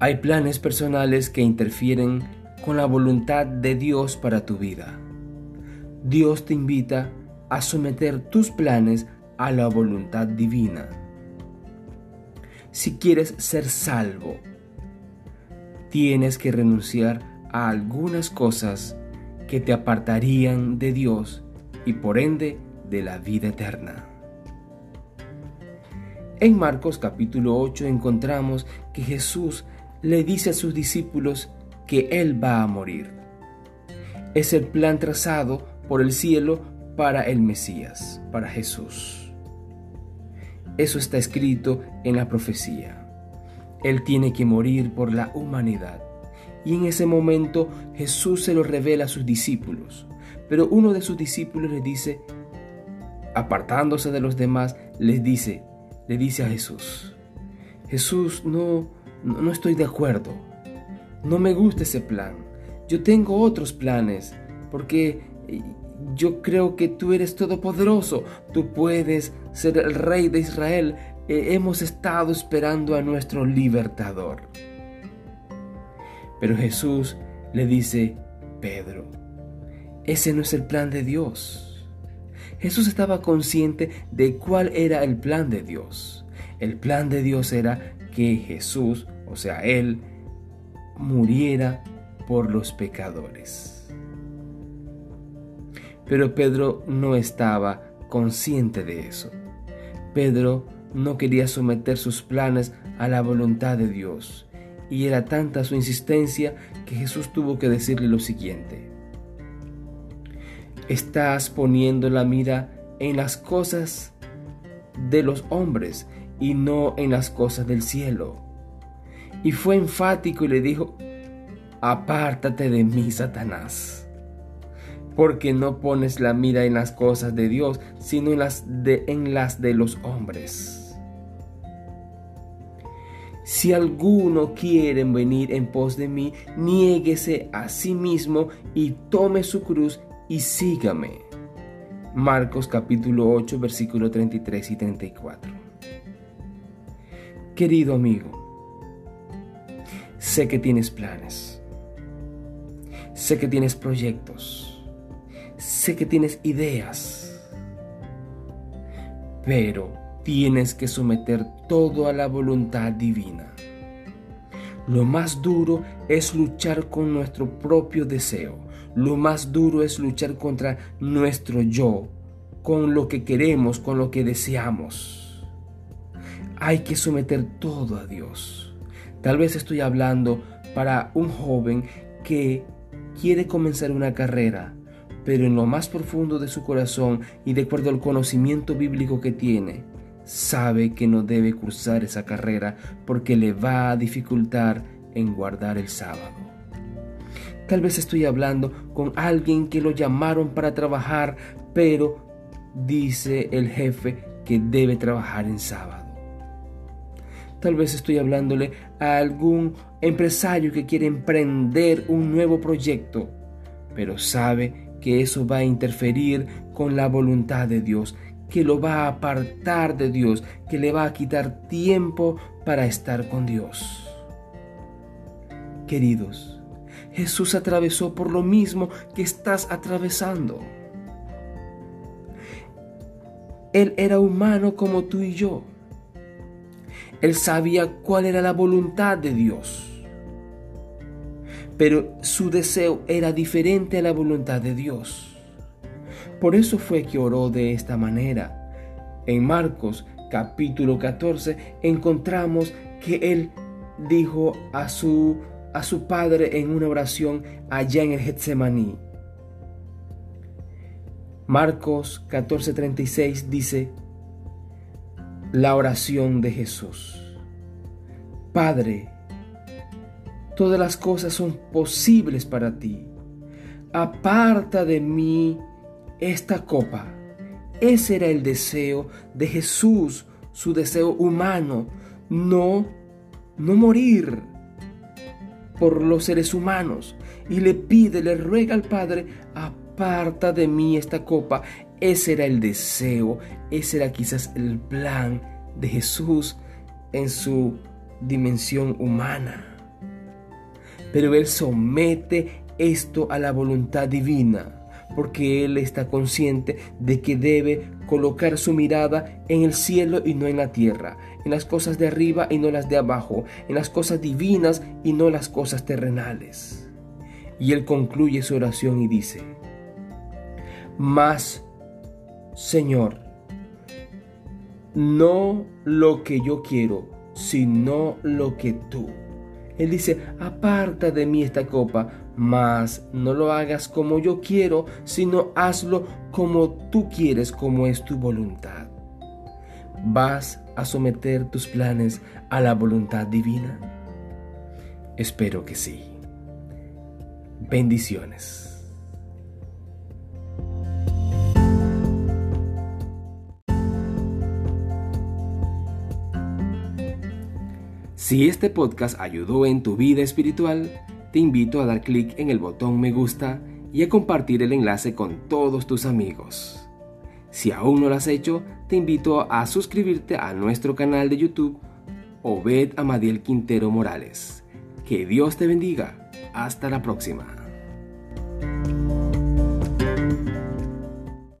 Hay planes personales que interfieren con la voluntad de Dios para tu vida. Dios te invita a someter tus planes a la voluntad divina. Si quieres ser salvo, tienes que renunciar a algunas cosas que te apartarían de Dios y por ende de la vida eterna. En Marcos capítulo 8 encontramos que Jesús le dice a sus discípulos que Él va a morir. Es el plan trazado por el cielo para el Mesías, para Jesús. Eso está escrito en la profecía. Él tiene que morir por la humanidad. Y en ese momento Jesús se lo revela a sus discípulos. Pero uno de sus discípulos le dice, apartándose de los demás, les dice, le dice a Jesús, Jesús, no, no, estoy de acuerdo. No me gusta ese plan. Yo tengo otros planes, porque eh, yo creo que tú eres todopoderoso. Tú puedes ser el rey de Israel. Eh, hemos estado esperando a nuestro libertador. Pero Jesús le dice, Pedro, ese no es el plan de Dios. Jesús estaba consciente de cuál era el plan de Dios. El plan de Dios era que Jesús, o sea, Él, muriera por los pecadores. Pero Pedro no estaba consciente de eso. Pedro no quería someter sus planes a la voluntad de Dios. Y era tanta su insistencia que Jesús tuvo que decirle lo siguiente. Estás poniendo la mira en las cosas de los hombres y no en las cosas del cielo. Y fue enfático y le dijo, apártate de mí, Satanás, porque no pones la mira en las cosas de Dios, sino en las de, en las de los hombres. Si alguno quiere venir en pos de mí, niéguese a sí mismo y tome su cruz y sígame. Marcos capítulo 8 versículo 33 y 34. Querido amigo, sé que tienes planes, sé que tienes proyectos, sé que tienes ideas, pero tienes que someter todo a la voluntad divina. Lo más duro es luchar con nuestro propio deseo. Lo más duro es luchar contra nuestro yo, con lo que queremos, con lo que deseamos hay que someter todo a Dios. Tal vez estoy hablando para un joven que quiere comenzar una carrera, pero en lo más profundo de su corazón y de acuerdo al conocimiento bíblico que tiene, sabe que no debe cursar esa carrera porque le va a dificultar en guardar el sábado. Tal vez estoy hablando con alguien que lo llamaron para trabajar, pero dice el jefe que debe trabajar en sábado. Tal vez estoy hablándole a algún empresario que quiere emprender un nuevo proyecto, pero sabe que eso va a interferir con la voluntad de Dios, que lo va a apartar de Dios, que le va a quitar tiempo para estar con Dios. Queridos, Jesús atravesó por lo mismo que estás atravesando. Él era humano como tú y yo. Él sabía cuál era la voluntad de Dios. Pero su deseo era diferente a la voluntad de Dios. Por eso fue que oró de esta manera. En Marcos capítulo 14 encontramos que él dijo a su, a su padre en una oración allá en el Getsemaní. Marcos 14:36 dice, la oración de Jesús. Padre, todas las cosas son posibles para ti. Aparta de mí esta copa. Ese era el deseo de Jesús, su deseo humano, no no morir por los seres humanos y le pide, le ruega al Padre, aparta de mí esta copa. Ese era el deseo, ese era quizás el plan de Jesús en su dimensión humana. pero Él somete esto a la voluntad divina porque Él está consciente de que debe colocar su mirada en el cielo y no en la tierra, en las cosas de arriba y no las de abajo, en las cosas divinas y no las cosas terrenales. Y Él concluye su oración y dice, Mas, Señor, no lo que yo quiero, sino lo que tú. Él dice, aparta de mí esta copa, mas no lo hagas como yo quiero, sino hazlo como tú quieres, como es tu voluntad. ¿Vas a someter tus planes a la voluntad divina? Espero que sí. Bendiciones. Si este podcast ayudó en tu vida espiritual, te invito a dar clic en el botón me gusta y a compartir el enlace con todos tus amigos. Si aún no lo has hecho, te invito a suscribirte a nuestro canal de YouTube Obed Amadiel Quintero Morales. Que Dios te bendiga. Hasta la próxima.